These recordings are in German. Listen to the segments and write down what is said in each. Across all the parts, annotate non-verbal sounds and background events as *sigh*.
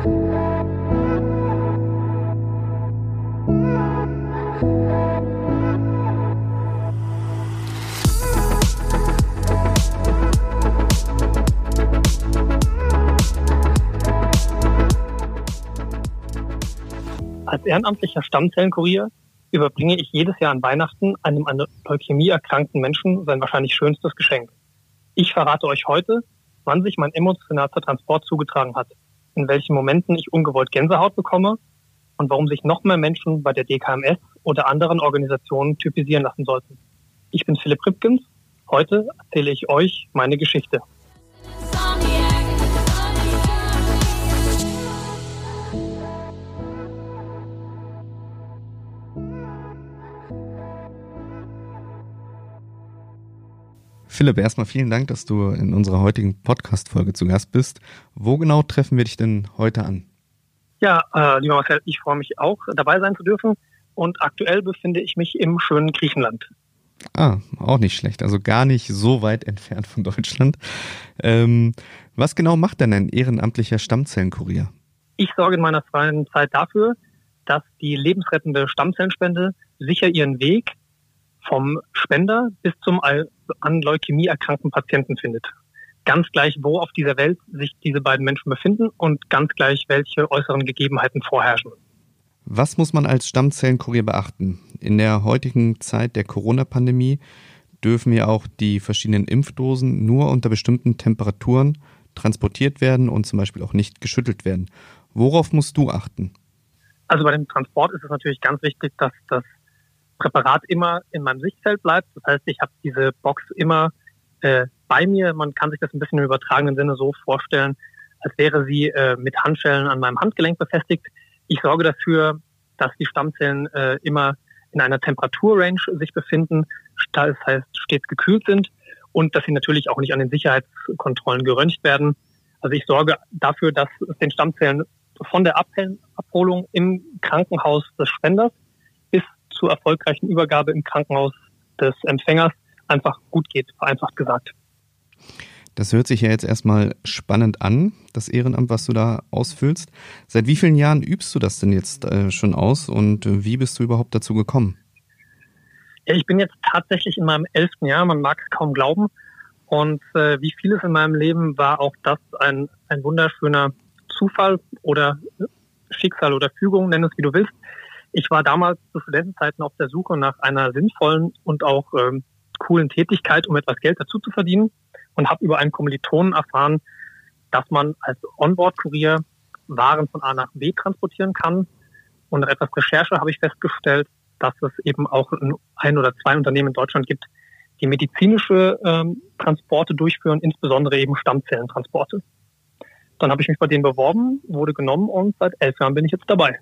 Als ehrenamtlicher Stammzellenkurier überbringe ich jedes Jahr an Weihnachten einem an Leukämie erkrankten Menschen sein wahrscheinlich schönstes Geschenk. Ich verrate euch heute, wann sich mein emotionalster Transport zugetragen hat, in welchen Momenten ich ungewollt Gänsehaut bekomme und warum sich noch mehr Menschen bei der DKMS oder anderen Organisationen typisieren lassen sollten. Ich bin Philipp Ripkins. Heute erzähle ich euch meine Geschichte. Philipp, erstmal vielen Dank, dass du in unserer heutigen Podcast-Folge zu Gast bist. Wo genau treffen wir dich denn heute an? Ja, äh, lieber Marcel, ich freue mich auch, dabei sein zu dürfen. Und aktuell befinde ich mich im schönen Griechenland. Ah, auch nicht schlecht. Also gar nicht so weit entfernt von Deutschland. Ähm, was genau macht denn ein ehrenamtlicher Stammzellenkurier? Ich sorge in meiner freien Zeit dafür, dass die lebensrettende Stammzellenspende sicher ihren Weg vom Spender bis zum an Leukämie erkrankten Patienten findet. Ganz gleich, wo auf dieser Welt sich diese beiden Menschen befinden und ganz gleich, welche äußeren Gegebenheiten vorherrschen. Was muss man als Stammzellenkurier beachten? In der heutigen Zeit der Corona-Pandemie dürfen ja auch die verschiedenen Impfdosen nur unter bestimmten Temperaturen transportiert werden und zum Beispiel auch nicht geschüttelt werden. Worauf musst du achten? Also bei dem Transport ist es natürlich ganz wichtig, dass das Präparat immer in meinem Sichtfeld bleibt. Das heißt, ich habe diese Box immer äh, bei mir. Man kann sich das ein bisschen im übertragenen Sinne so vorstellen, als wäre sie äh, mit Handschellen an meinem Handgelenk befestigt. Ich sorge dafür, dass die Stammzellen äh, immer in einer Temperaturrange sich befinden, das heißt stets gekühlt sind und dass sie natürlich auch nicht an den Sicherheitskontrollen geröntgt werden. Also ich sorge dafür, dass es den Stammzellen von der Abholung im Krankenhaus des Spenders zur erfolgreichen Übergabe im Krankenhaus des Empfängers einfach gut geht, vereinfacht gesagt. Das hört sich ja jetzt erstmal spannend an, das Ehrenamt, was du da ausfüllst. Seit wie vielen Jahren übst du das denn jetzt äh, schon aus und wie bist du überhaupt dazu gekommen? Ja, ich bin jetzt tatsächlich in meinem elften Jahr, man mag es kaum glauben. Und äh, wie vieles in meinem Leben war auch das ein, ein wunderschöner Zufall oder Schicksal oder Fügung, nenn es wie du willst. Ich war damals zu Studentenzeiten auf der Suche nach einer sinnvollen und auch ähm, coolen Tätigkeit, um etwas Geld dazu zu verdienen und habe über einen Kommilitonen erfahren, dass man als Onboard-Kurier Waren von A nach B transportieren kann. Und nach etwas Recherche habe ich festgestellt, dass es eben auch ein oder zwei Unternehmen in Deutschland gibt, die medizinische ähm, Transporte durchführen, insbesondere eben Stammzellentransporte. Dann habe ich mich bei denen beworben, wurde genommen und seit elf Jahren bin ich jetzt dabei.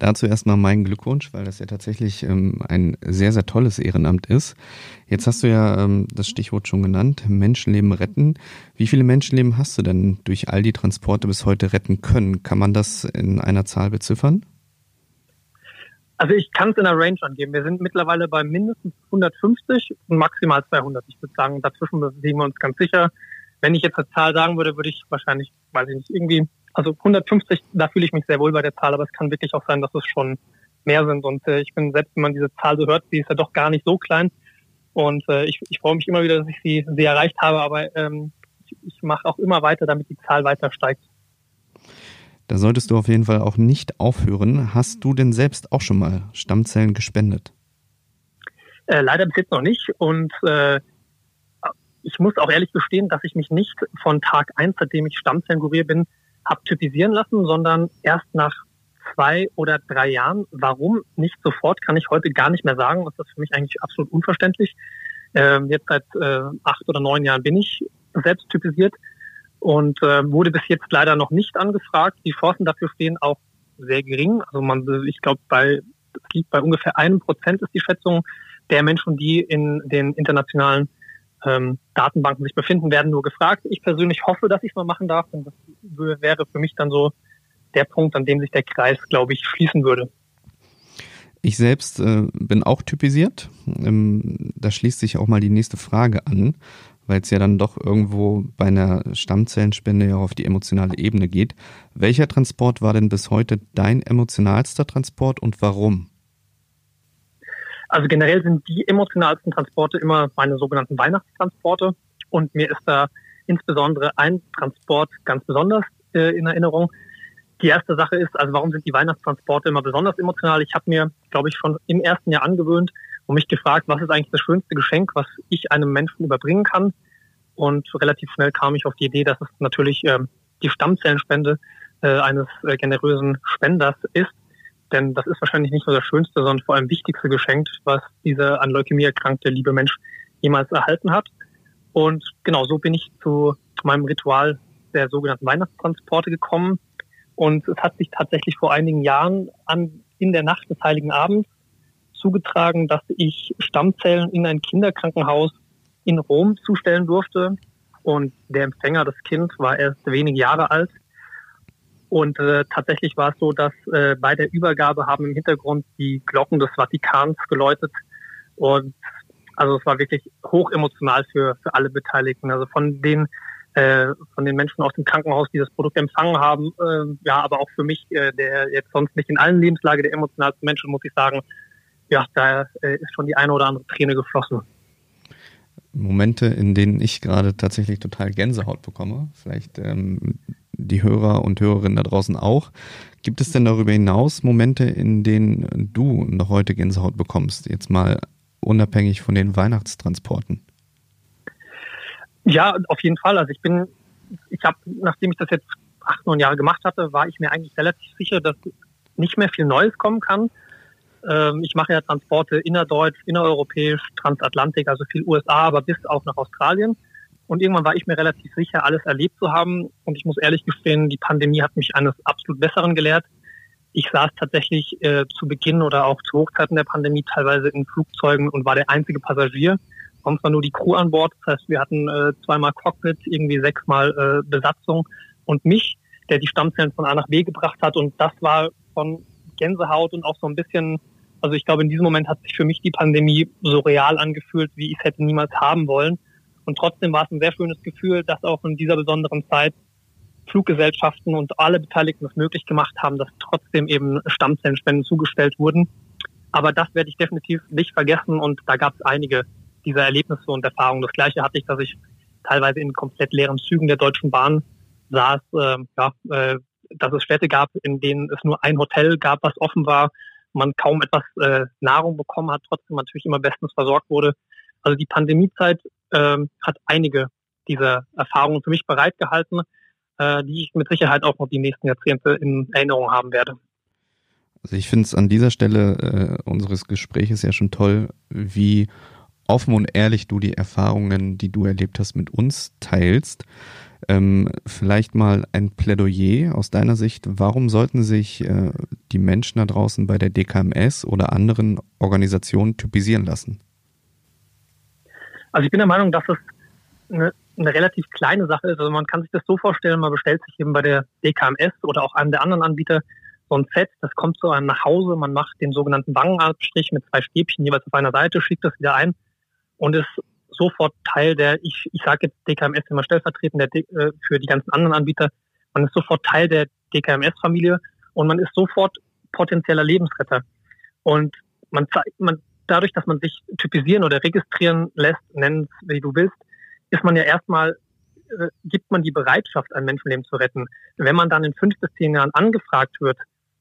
Dazu erstmal meinen Glückwunsch, weil das ja tatsächlich ähm, ein sehr, sehr tolles Ehrenamt ist. Jetzt hast du ja ähm, das Stichwort schon genannt, Menschenleben retten. Wie viele Menschenleben hast du denn durch all die Transporte bis heute retten können? Kann man das in einer Zahl beziffern? Also ich kann es in der Range angeben. Wir sind mittlerweile bei mindestens 150 und maximal 200. Ich würde sagen, dazwischen bewegen wir uns ganz sicher. Wenn ich jetzt eine Zahl sagen würde, würde ich wahrscheinlich, weiß ich nicht, irgendwie also 150, da fühle ich mich sehr wohl bei der Zahl, aber es kann wirklich auch sein, dass es schon mehr sind. Und äh, ich bin, selbst wenn man diese Zahl so hört, sie ist ja doch gar nicht so klein. Und äh, ich, ich freue mich immer wieder, dass ich sie, sie erreicht habe, aber ähm, ich, ich mache auch immer weiter, damit die Zahl weiter steigt. Da solltest du auf jeden Fall auch nicht aufhören. Hast du denn selbst auch schon mal Stammzellen gespendet? Äh, leider bis jetzt noch nicht. Und äh, ich muss auch ehrlich gestehen, dass ich mich nicht von Tag eins, seitdem ich Stammzellenkurier bin, habe typisieren lassen, sondern erst nach zwei oder drei Jahren. Warum nicht sofort, kann ich heute gar nicht mehr sagen. Das ist für mich eigentlich absolut unverständlich. Ähm, jetzt seit äh, acht oder neun Jahren bin ich selbst typisiert und äh, wurde bis jetzt leider noch nicht angefragt. Die Chancen dafür stehen auch sehr gering. Also man, ich glaube, bei das liegt bei ungefähr einem Prozent ist die Schätzung der Menschen, die in den internationalen ähm, Datenbanken sich befinden, werden nur gefragt. Ich persönlich hoffe, dass ich es mal machen darf. Und das wäre für mich dann so der Punkt, an dem sich der Kreis, glaube ich, schließen würde. Ich selbst äh, bin auch typisiert. Ähm, da schließt sich auch mal die nächste Frage an. weil es ja dann doch irgendwo bei einer Stammzellenspende ja auf die emotionale Ebene geht. Welcher Transport war denn bis heute dein emotionalster Transport und warum? Also generell sind die emotionalsten Transporte immer meine sogenannten Weihnachtstransporte. Und mir ist da insbesondere ein Transport ganz besonders äh, in Erinnerung. Die erste Sache ist, also warum sind die Weihnachtstransporte immer besonders emotional? Ich habe mir, glaube ich, schon im ersten Jahr angewöhnt und mich gefragt, was ist eigentlich das schönste Geschenk, was ich einem Menschen überbringen kann. Und relativ schnell kam ich auf die Idee, dass es natürlich äh, die Stammzellenspende äh, eines äh, generösen Spenders ist. Denn das ist wahrscheinlich nicht nur das schönste, sondern vor allem wichtigste Geschenk, was dieser an Leukämie erkrankte liebe Mensch jemals erhalten hat. Und genau so bin ich zu meinem Ritual der sogenannten Weihnachtstransporte gekommen. Und es hat sich tatsächlich vor einigen Jahren an, in der Nacht des Heiligen Abends zugetragen, dass ich Stammzellen in ein Kinderkrankenhaus in Rom zustellen durfte. Und der Empfänger, das Kind, war erst wenige Jahre alt. Und äh, tatsächlich war es so, dass äh, bei der Übergabe haben im Hintergrund die Glocken des Vatikans geläutet. Und also es war wirklich hoch emotional für, für alle Beteiligten. Also von den äh, von den Menschen aus dem Krankenhaus, die das Produkt empfangen haben, äh, ja, aber auch für mich, äh, der jetzt sonst nicht in allen Lebenslage der emotionalsten Menschen, muss ich sagen, ja, da äh, ist schon die eine oder andere Träne geflossen. Momente, in denen ich gerade tatsächlich total Gänsehaut bekomme. Vielleicht ähm, die Hörer und Hörerinnen da draußen auch. Gibt es denn darüber hinaus Momente, in denen du noch heute Gänsehaut bekommst? Jetzt mal unabhängig von den Weihnachtstransporten? Ja, auf jeden Fall. Also ich bin, ich habe, nachdem ich das jetzt acht, neun Jahre gemacht hatte, war ich mir eigentlich relativ sicher, dass nicht mehr viel Neues kommen kann. Ähm, ich mache ja Transporte innerdeutsch, innereuropäisch, transatlantik, also viel USA, aber bis auch nach Australien. Und irgendwann war ich mir relativ sicher, alles erlebt zu haben. Und ich muss ehrlich gestehen, die Pandemie hat mich eines absolut Besseren gelehrt. Ich saß tatsächlich äh, zu Beginn oder auch zu Hochzeiten der Pandemie teilweise in Flugzeugen und war der einzige Passagier. Sonst war nur die Crew an Bord. Das heißt, wir hatten äh, zweimal Cockpit, irgendwie sechsmal äh, Besatzung und mich, der die Stammzellen von A nach B gebracht hat. Und das war von Gänsehaut und auch so ein bisschen, also ich glaube, in diesem Moment hat sich für mich die Pandemie so real angefühlt, wie ich es hätte niemals haben wollen. Und trotzdem war es ein sehr schönes Gefühl, dass auch in dieser besonderen Zeit Fluggesellschaften und alle Beteiligten es möglich gemacht haben, dass trotzdem eben Stammzellenspenden zugestellt wurden. Aber das werde ich definitiv nicht vergessen und da gab es einige dieser Erlebnisse und Erfahrungen. Das gleiche hatte ich, dass ich teilweise in komplett leeren Zügen der Deutschen Bahn saß, äh, ja, äh, dass es Städte gab, in denen es nur ein Hotel gab, was offen war, man kaum etwas äh, Nahrung bekommen hat, trotzdem natürlich immer bestens versorgt wurde. Also die Pandemiezeit äh, hat einige dieser Erfahrungen für mich bereitgehalten äh, die ich mit Sicherheit auch noch die nächsten Jahrzehnte in Erinnerung haben werde. Also ich finde es an dieser Stelle äh, unseres Gesprächs ja schon toll, wie offen und ehrlich du die Erfahrungen, die du erlebt hast, mit uns teilst. Ähm, vielleicht mal ein Plädoyer aus deiner Sicht. Warum sollten sich äh, die Menschen da draußen bei der DKMS oder anderen Organisationen typisieren lassen? Also ich bin der Meinung, dass es eine eine relativ kleine Sache ist. Also man kann sich das so vorstellen, man bestellt sich eben bei der DKMS oder auch einem der anderen Anbieter so ein Set, das kommt zu einem nach Hause, man macht den sogenannten Wangenabstrich mit zwei Stäbchen jeweils auf einer Seite, schickt das wieder ein und ist sofort Teil der, ich, ich sage jetzt DKMS immer stellvertretend der, äh, für die ganzen anderen Anbieter, man ist sofort Teil der DKMS-Familie und man ist sofort potenzieller Lebensretter. Und man, man dadurch, dass man sich typisieren oder registrieren lässt, nennen es wie du willst, ist man ja erstmal, äh, gibt man die Bereitschaft, ein Menschenleben zu retten. Wenn man dann in fünf bis zehn Jahren angefragt wird,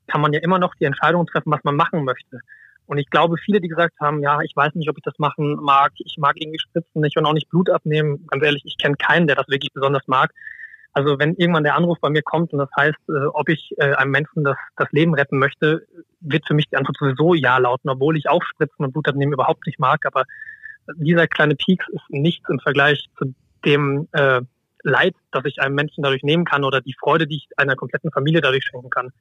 kann man ja immer noch die Entscheidung treffen, was man machen möchte. Und ich glaube, viele, die gesagt haben, ja, ich weiß nicht, ob ich das machen mag, ich mag irgendwie Spritzen nicht und auch nicht Blut abnehmen. Ganz ehrlich, ich kenne keinen, der das wirklich besonders mag. Also wenn irgendwann der Anruf bei mir kommt und das heißt, äh, ob ich äh, einem Menschen das, das Leben retten möchte, wird für mich die Antwort sowieso ja lauten, obwohl ich auch Spritzen und Blut abnehmen überhaupt nicht mag. Aber dieser kleine Peaks ist nichts im Vergleich zu dem äh, Leid, das ich einem Menschen dadurch nehmen kann oder die Freude, die ich einer kompletten Familie dadurch schenken kann.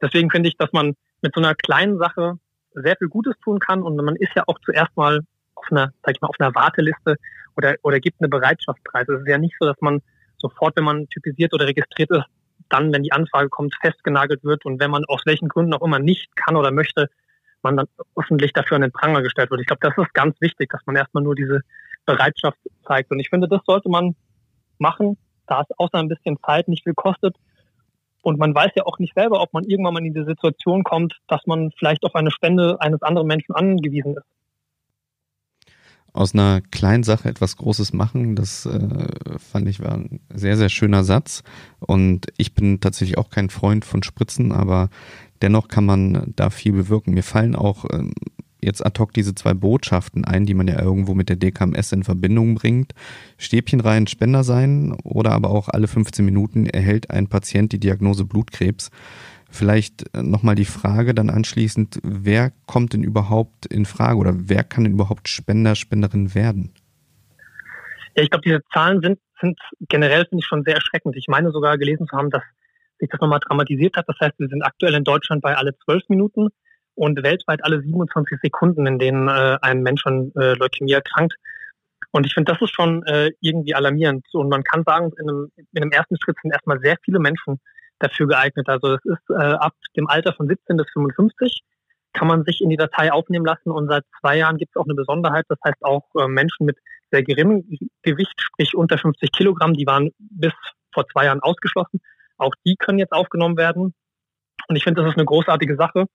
Deswegen finde ich, dass man mit so einer kleinen Sache sehr viel Gutes tun kann und man ist ja auch zuerst mal auf einer, sag ich mal, auf einer Warteliste oder, oder gibt eine Bereitschaft preis. Es ist ja nicht so, dass man sofort, wenn man typisiert oder registriert ist, dann, wenn die Anfrage kommt, festgenagelt wird und wenn man aus welchen Gründen auch immer nicht kann oder möchte, man dann öffentlich dafür an den Pranger gestellt wird. Ich glaube, das ist ganz wichtig, dass man erstmal nur diese Bereitschaft zeigt. Und ich finde, das sollte man machen, da es außer ein bisschen Zeit nicht viel kostet. Und man weiß ja auch nicht selber, ob man irgendwann mal in die Situation kommt, dass man vielleicht auf eine Spende eines anderen Menschen angewiesen ist aus einer kleinen Sache etwas Großes machen, das äh, fand ich war ein sehr, sehr schöner Satz. Und ich bin tatsächlich auch kein Freund von Spritzen, aber dennoch kann man da viel bewirken. Mir fallen auch ähm, jetzt ad hoc diese zwei Botschaften ein, die man ja irgendwo mit der DKMS in Verbindung bringt. Stäbchen rein, Spender sein oder aber auch alle 15 Minuten erhält ein Patient die Diagnose Blutkrebs. Vielleicht äh, nochmal die Frage dann anschließend, wer kommt denn überhaupt in Frage oder wer kann denn überhaupt Spender, Spenderin werden? Ja, ich glaube, diese Zahlen sind, sind generell, finde ich, schon sehr erschreckend. Ich meine sogar gelesen zu haben, dass sich das nochmal dramatisiert hat. Das heißt, wir sind aktuell in Deutschland bei alle zwölf Minuten und weltweit alle 27 Sekunden, in denen äh, ein Mensch an äh, Leukämie erkrankt. Und ich finde, das ist schon äh, irgendwie alarmierend. Und man kann sagen, in einem, in einem ersten Schritt sind erstmal sehr viele Menschen dafür geeignet. Also es ist äh, ab dem Alter von 17 bis 55 kann man sich in die Datei aufnehmen lassen und seit zwei Jahren gibt es auch eine Besonderheit. Das heißt auch äh, Menschen mit sehr geringem Gewicht, sprich unter 50 Kilogramm, die waren bis vor zwei Jahren ausgeschlossen. Auch die können jetzt aufgenommen werden. Und ich finde, das ist eine großartige Sache,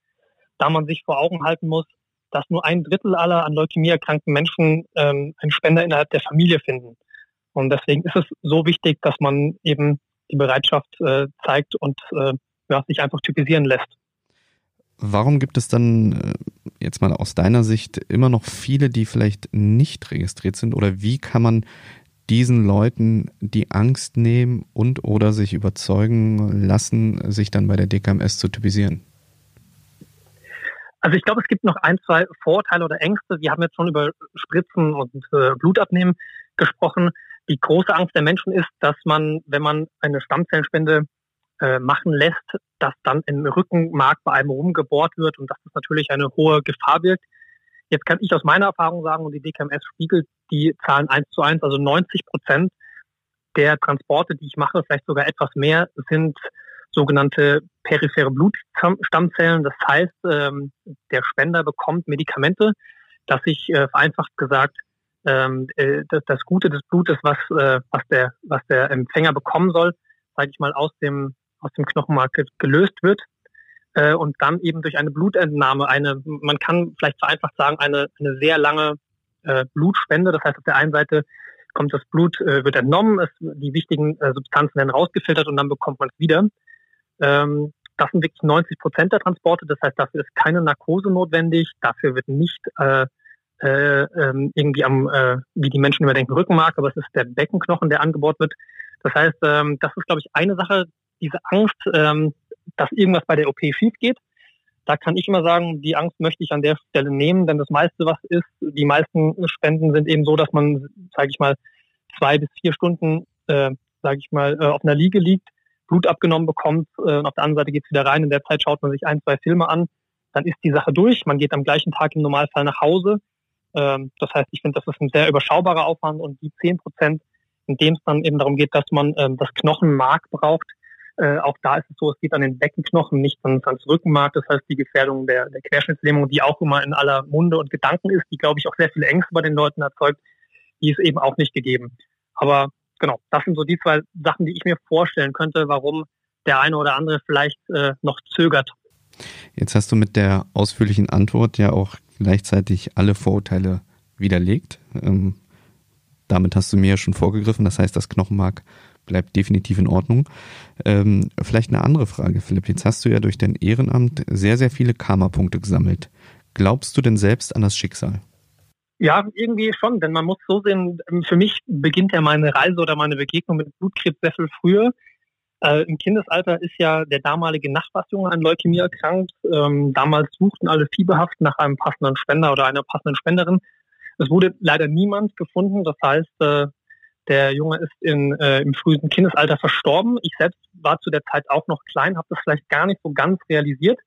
da man sich vor Augen halten muss, dass nur ein Drittel aller an Leukämie erkrankten Menschen ähm, einen Spender innerhalb der Familie finden. Und deswegen ist es so wichtig, dass man eben die Bereitschaft äh, zeigt und äh, ja, sich einfach typisieren lässt. Warum gibt es dann äh, jetzt mal aus deiner Sicht immer noch viele, die vielleicht nicht registriert sind? Oder wie kann man diesen Leuten die Angst nehmen und oder sich überzeugen lassen, sich dann bei der DKMS zu typisieren? Also ich glaube, es gibt noch ein, zwei Vorteile oder Ängste. Wir haben jetzt schon über Spritzen und äh, Blutabnehmen gesprochen die große Angst der Menschen ist, dass man, wenn man eine Stammzellenspende äh, machen lässt, dass dann im Rückenmark bei einem rumgebohrt wird und dass das natürlich eine hohe Gefahr birgt. Jetzt kann ich aus meiner Erfahrung sagen, und die DKMS spiegelt die Zahlen eins zu eins, also 90 Prozent der Transporte, die ich mache, vielleicht sogar etwas mehr, sind sogenannte periphere Blutstammzellen. Das heißt, ähm, der Spender bekommt Medikamente, dass sich äh, vereinfacht gesagt ähm, äh, das, das Gute des Blutes, was, äh, was, der, was der Empfänger bekommen soll, sage ich mal, aus dem, aus dem Knochenmark gelöst wird äh, und dann eben durch eine Blutentnahme, eine, man kann vielleicht vereinfacht sagen, eine, eine sehr lange äh, Blutspende. Das heißt, auf der einen Seite kommt das Blut, äh, wird entnommen, es, die wichtigen äh, Substanzen werden rausgefiltert und dann bekommt man es wieder. Ähm, das sind wirklich 90 Prozent der Transporte. Das heißt, dafür ist keine Narkose notwendig. Dafür wird nicht äh, äh, ähm, irgendwie am, äh, wie die Menschen immer denken, Rückenmark, aber es ist der Beckenknochen, der angebohrt wird. Das heißt, ähm, das ist, glaube ich, eine Sache, diese Angst, ähm, dass irgendwas bei der OP schief geht. Da kann ich immer sagen, die Angst möchte ich an der Stelle nehmen, denn das meiste, was ist, die meisten Spenden sind eben so, dass man, sage ich mal, zwei bis vier Stunden, äh, sage ich mal, äh, auf einer Liege liegt, Blut abgenommen bekommt äh, und auf der anderen Seite geht's wieder rein. In der Zeit schaut man sich ein, zwei Filme an, dann ist die Sache durch. Man geht am gleichen Tag im Normalfall nach Hause ähm, das heißt, ich finde, das ist ein sehr überschaubarer Aufwand und die zehn Prozent, in dem es dann eben darum geht, dass man ähm, das Knochenmark braucht, äh, auch da ist es so, es geht an den Beckenknochen, nicht ans, Rückenmark. Das heißt, die Gefährdung der, der Querschnittslähmung, die auch immer in aller Munde und Gedanken ist, die, glaube ich, auch sehr viele Ängste bei den Leuten erzeugt, die ist eben auch nicht gegeben. Aber genau, das sind so die zwei Sachen, die ich mir vorstellen könnte, warum der eine oder andere vielleicht äh, noch zögert. Jetzt hast du mit der ausführlichen Antwort ja auch gleichzeitig alle Vorurteile widerlegt. Ähm, damit hast du mir ja schon vorgegriffen. Das heißt, das Knochenmark bleibt definitiv in Ordnung. Ähm, vielleicht eine andere Frage, Philipp. Jetzt hast du ja durch dein Ehrenamt sehr, sehr viele Karma-Punkte gesammelt. Glaubst du denn selbst an das Schicksal? Ja, irgendwie schon, denn man muss so sehen, für mich beginnt ja meine Reise oder meine Begegnung mit Blutkrebs sehr viel früher. Äh, Im Kindesalter ist ja der damalige Nachbarsjunge an Leukämie erkrankt. Ähm, damals suchten alle fieberhaft nach einem passenden Spender oder einer passenden Spenderin. Es wurde leider niemand gefunden. Das heißt, äh, der Junge ist in, äh, im frühen Kindesalter verstorben. Ich selbst war zu der Zeit auch noch klein, habe das vielleicht gar nicht so ganz realisiert.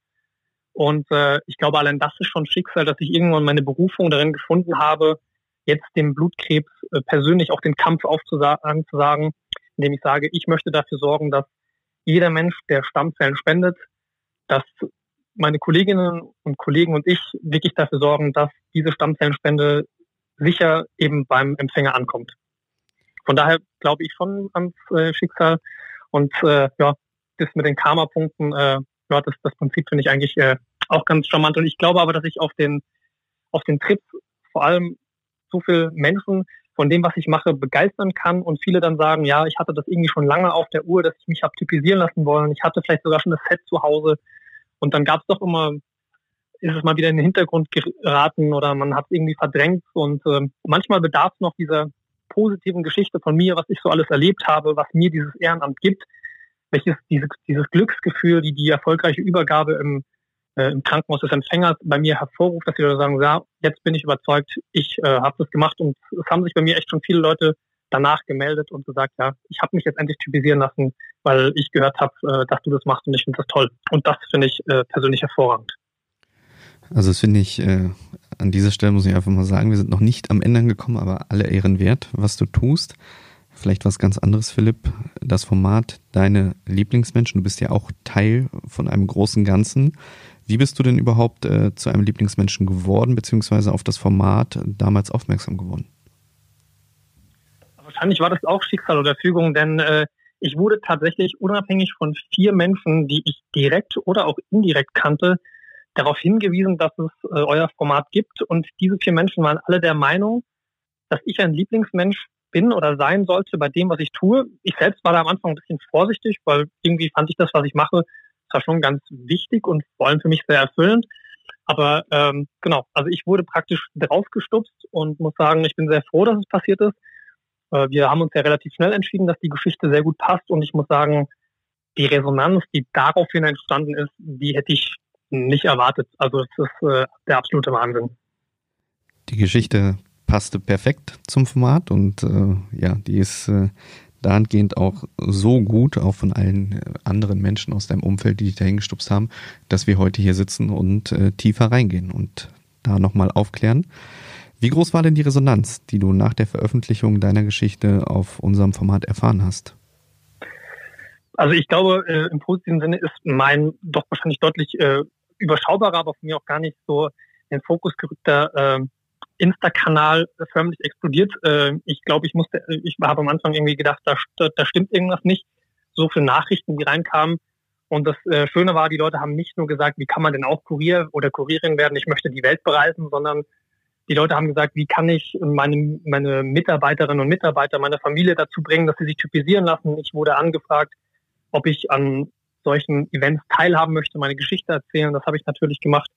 Und äh, ich glaube, allein das ist schon Schicksal, dass ich irgendwann meine Berufung darin gefunden habe, jetzt dem Blutkrebs äh, persönlich auch den Kampf aufzusagen, zu sagen, indem ich sage, ich möchte dafür sorgen, dass jeder Mensch, der Stammzellen spendet, dass meine Kolleginnen und Kollegen und ich wirklich dafür sorgen, dass diese Stammzellenspende sicher eben beim Empfänger ankommt. Von daher glaube ich schon ans äh, Schicksal und äh, ja, das mit den Karma-Punkten, äh, ja, das, das Prinzip finde ich eigentlich äh, auch ganz charmant. Und ich glaube aber, dass ich auf den auf den Trips vor allem so viele Menschen von dem, was ich mache, begeistern kann. Und viele dann sagen, ja, ich hatte das irgendwie schon lange auf der Uhr, dass ich mich habe typisieren lassen wollen. Ich hatte vielleicht sogar schon das Set zu Hause. Und dann gab es doch immer, ist es mal wieder in den Hintergrund geraten oder man hat es irgendwie verdrängt. Und äh, manchmal bedarf es noch dieser positiven Geschichte von mir, was ich so alles erlebt habe, was mir dieses Ehrenamt gibt, welches dieses, dieses Glücksgefühl, die die erfolgreiche Übergabe im, äh, im Krankenhaus des Empfängers bei mir hervorruft, dass die Leute sagen, ja, jetzt bin ich überzeugt, ich äh, habe das gemacht und es haben sich bei mir echt schon viele Leute danach gemeldet und gesagt, ja, ich habe mich jetzt endlich typisieren lassen, weil ich gehört habe, äh, dass du das machst und ich finde das toll. Und das finde ich äh, persönlich hervorragend. Also das finde ich, äh, an dieser Stelle muss ich einfach mal sagen, wir sind noch nicht am Ende angekommen, aber alle Ehren wert, was du tust. Vielleicht was ganz anderes, Philipp. Das Format Deine Lieblingsmenschen. Du bist ja auch Teil von einem großen Ganzen. Wie bist du denn überhaupt äh, zu einem Lieblingsmenschen geworden, beziehungsweise auf das Format damals aufmerksam geworden? Wahrscheinlich war das auch Schicksal oder Fügung, denn äh, ich wurde tatsächlich unabhängig von vier Menschen, die ich direkt oder auch indirekt kannte, darauf hingewiesen, dass es äh, euer Format gibt. Und diese vier Menschen waren alle der Meinung, dass ich ein Lieblingsmensch bin oder sein sollte bei dem, was ich tue. Ich selbst war da am Anfang ein bisschen vorsichtig, weil irgendwie fand ich das, was ich mache, zwar schon ganz wichtig und vor allem für mich sehr erfüllend. Aber ähm, genau, also ich wurde praktisch draufgestupst und muss sagen, ich bin sehr froh, dass es passiert ist. Äh, wir haben uns ja relativ schnell entschieden, dass die Geschichte sehr gut passt und ich muss sagen, die Resonanz, die daraufhin entstanden ist, die hätte ich nicht erwartet. Also es ist äh, der absolute Wahnsinn. Die Geschichte passte perfekt zum Format und äh, ja, die ist äh, dahingehend auch so gut, auch von allen äh, anderen Menschen aus deinem Umfeld, die dich dahin gestupst haben, dass wir heute hier sitzen und äh, tiefer reingehen und da nochmal aufklären. Wie groß war denn die Resonanz, die du nach der Veröffentlichung deiner Geschichte auf unserem Format erfahren hast? Also ich glaube, äh, im positiven Sinne ist mein doch wahrscheinlich deutlich äh, überschaubarer, aber von mir auch gar nicht so in den Fokus gerückter äh, Insta-Kanal förmlich explodiert. Äh, ich glaube, ich musste, ich habe am Anfang irgendwie gedacht, da, da stimmt irgendwas nicht. So viele Nachrichten, die reinkamen. Und das äh, Schöne war, die Leute haben nicht nur gesagt, wie kann man denn auch Kurier oder Kurierin werden, ich möchte die Welt bereisen, sondern die Leute haben gesagt, wie kann ich meine, meine Mitarbeiterinnen und Mitarbeiter, meine Familie dazu bringen, dass sie sich typisieren lassen. Ich wurde angefragt, ob ich an solchen Events teilhaben möchte, meine Geschichte erzählen. Das habe ich natürlich gemacht.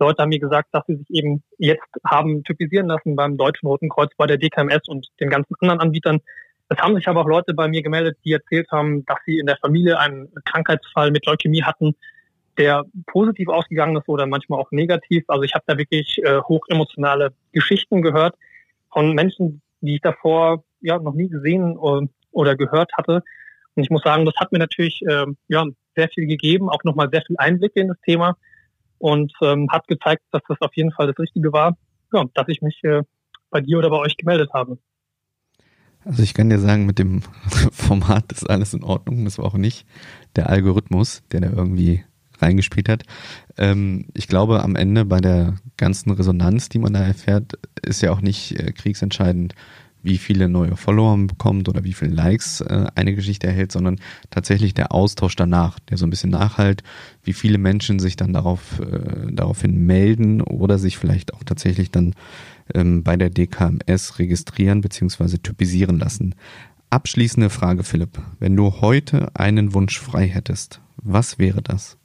Leute haben mir gesagt, dass sie sich eben jetzt haben typisieren lassen beim Deutschen Roten Kreuz, bei der DKMS und den ganzen anderen Anbietern. Es haben sich aber auch Leute bei mir gemeldet, die erzählt haben, dass sie in der Familie einen Krankheitsfall mit Leukämie hatten, der positiv ausgegangen ist oder manchmal auch negativ. Also ich habe da wirklich äh, hochemotionale Geschichten gehört von Menschen, die ich davor ja noch nie gesehen oder, oder gehört hatte. Und ich muss sagen, das hat mir natürlich äh, ja sehr viel gegeben, auch nochmal sehr viel Einblicke in das Thema und ähm, hat gezeigt, dass das auf jeden Fall das Richtige war, ja, dass ich mich äh, bei dir oder bei euch gemeldet habe. Also ich kann dir sagen, mit dem *laughs* Format ist alles in Ordnung. Das war auch nicht der Algorithmus, der da irgendwie reingespielt hat. Ähm, ich glaube, am Ende bei der ganzen Resonanz, die man da erfährt, ist ja auch nicht äh, kriegsentscheidend, wie viele neue Follower man bekommt oder wie viele Likes äh, eine Geschichte erhält, sondern tatsächlich der Austausch danach, der so ein bisschen nachhalt, wie viele Menschen sich dann darauf äh, daraufhin melden oder sich vielleicht auch tatsächlich dann ähm, bei der DKMS registrieren bzw. typisieren lassen. Abschließende Frage, Philipp. Wenn du heute einen Wunsch frei hättest, was wäre das?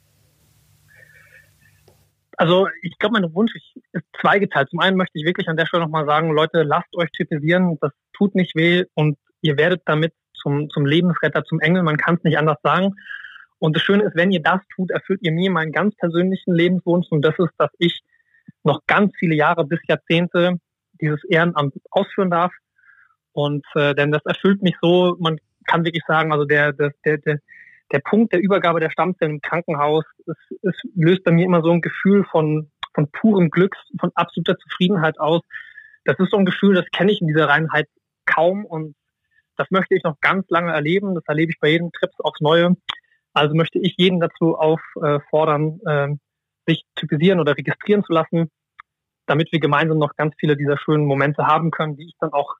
Also ich glaube, mein Wunsch ist zweigeteilt. Zum einen möchte ich wirklich an der Stelle nochmal sagen, Leute, lasst euch typisieren, das tut nicht weh und ihr werdet damit zum, zum Lebensretter, zum Engel, man kann es nicht anders sagen. Und das Schöne ist, wenn ihr das tut, erfüllt ihr mir meinen ganz persönlichen Lebenswunsch und das ist, dass ich noch ganz viele Jahre bis Jahrzehnte dieses Ehrenamt ausführen darf. Und äh, denn das erfüllt mich so, man kann wirklich sagen, also der, der, der, der der Punkt der Übergabe der Stammzellen im Krankenhaus, es, es löst bei mir immer so ein Gefühl von, von purem Glück, von absoluter Zufriedenheit aus. Das ist so ein Gefühl, das kenne ich in dieser Reinheit kaum und das möchte ich noch ganz lange erleben. Das erlebe ich bei jedem Trip aufs Neue. Also möchte ich jeden dazu auffordern, äh, sich typisieren oder registrieren zu lassen. damit wir gemeinsam noch ganz viele dieser schönen Momente haben können, die ich dann auch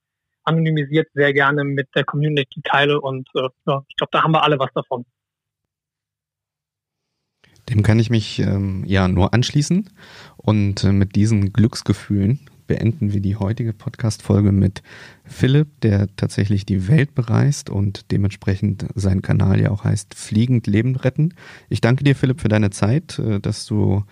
anonymisiert sehr gerne mit der Community teile. Und äh, ja, ich glaube, da haben wir alle was davon. Dem kann ich mich ähm, ja nur anschließen. Und äh, mit diesen Glücksgefühlen beenden wir die heutige Podcast-Folge mit Philipp, der tatsächlich die Welt bereist und dementsprechend sein Kanal ja auch heißt Fliegend Leben retten. Ich danke dir, Philipp, für deine Zeit, äh, dass du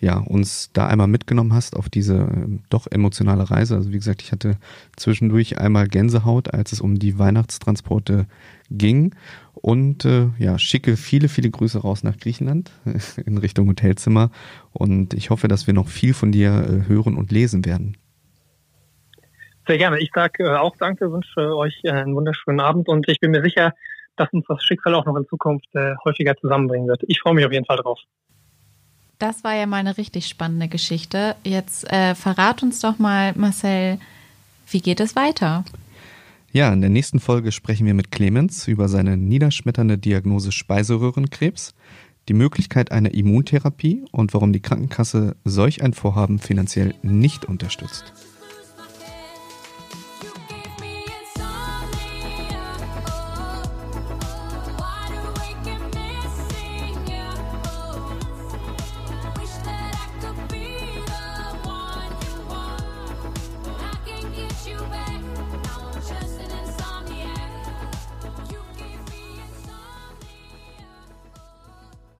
ja, uns da einmal mitgenommen hast auf diese äh, doch emotionale Reise. Also wie gesagt, ich hatte zwischendurch einmal Gänsehaut, als es um die Weihnachtstransporte ging. Und äh, ja, schicke viele, viele Grüße raus nach Griechenland *laughs* in Richtung Hotelzimmer. Und ich hoffe, dass wir noch viel von dir äh, hören und lesen werden. Sehr gerne. Ich sage äh, auch Danke, wünsche euch äh, einen wunderschönen Abend und ich bin mir sicher, dass uns das Schicksal auch noch in Zukunft äh, häufiger zusammenbringen wird. Ich freue mich auf jeden Fall drauf. Das war ja mal eine richtig spannende Geschichte. Jetzt äh, verrat uns doch mal, Marcel, wie geht es weiter? Ja, in der nächsten Folge sprechen wir mit Clemens über seine niederschmetternde Diagnose Speiseröhrenkrebs, die Möglichkeit einer Immuntherapie und warum die Krankenkasse solch ein Vorhaben finanziell nicht unterstützt.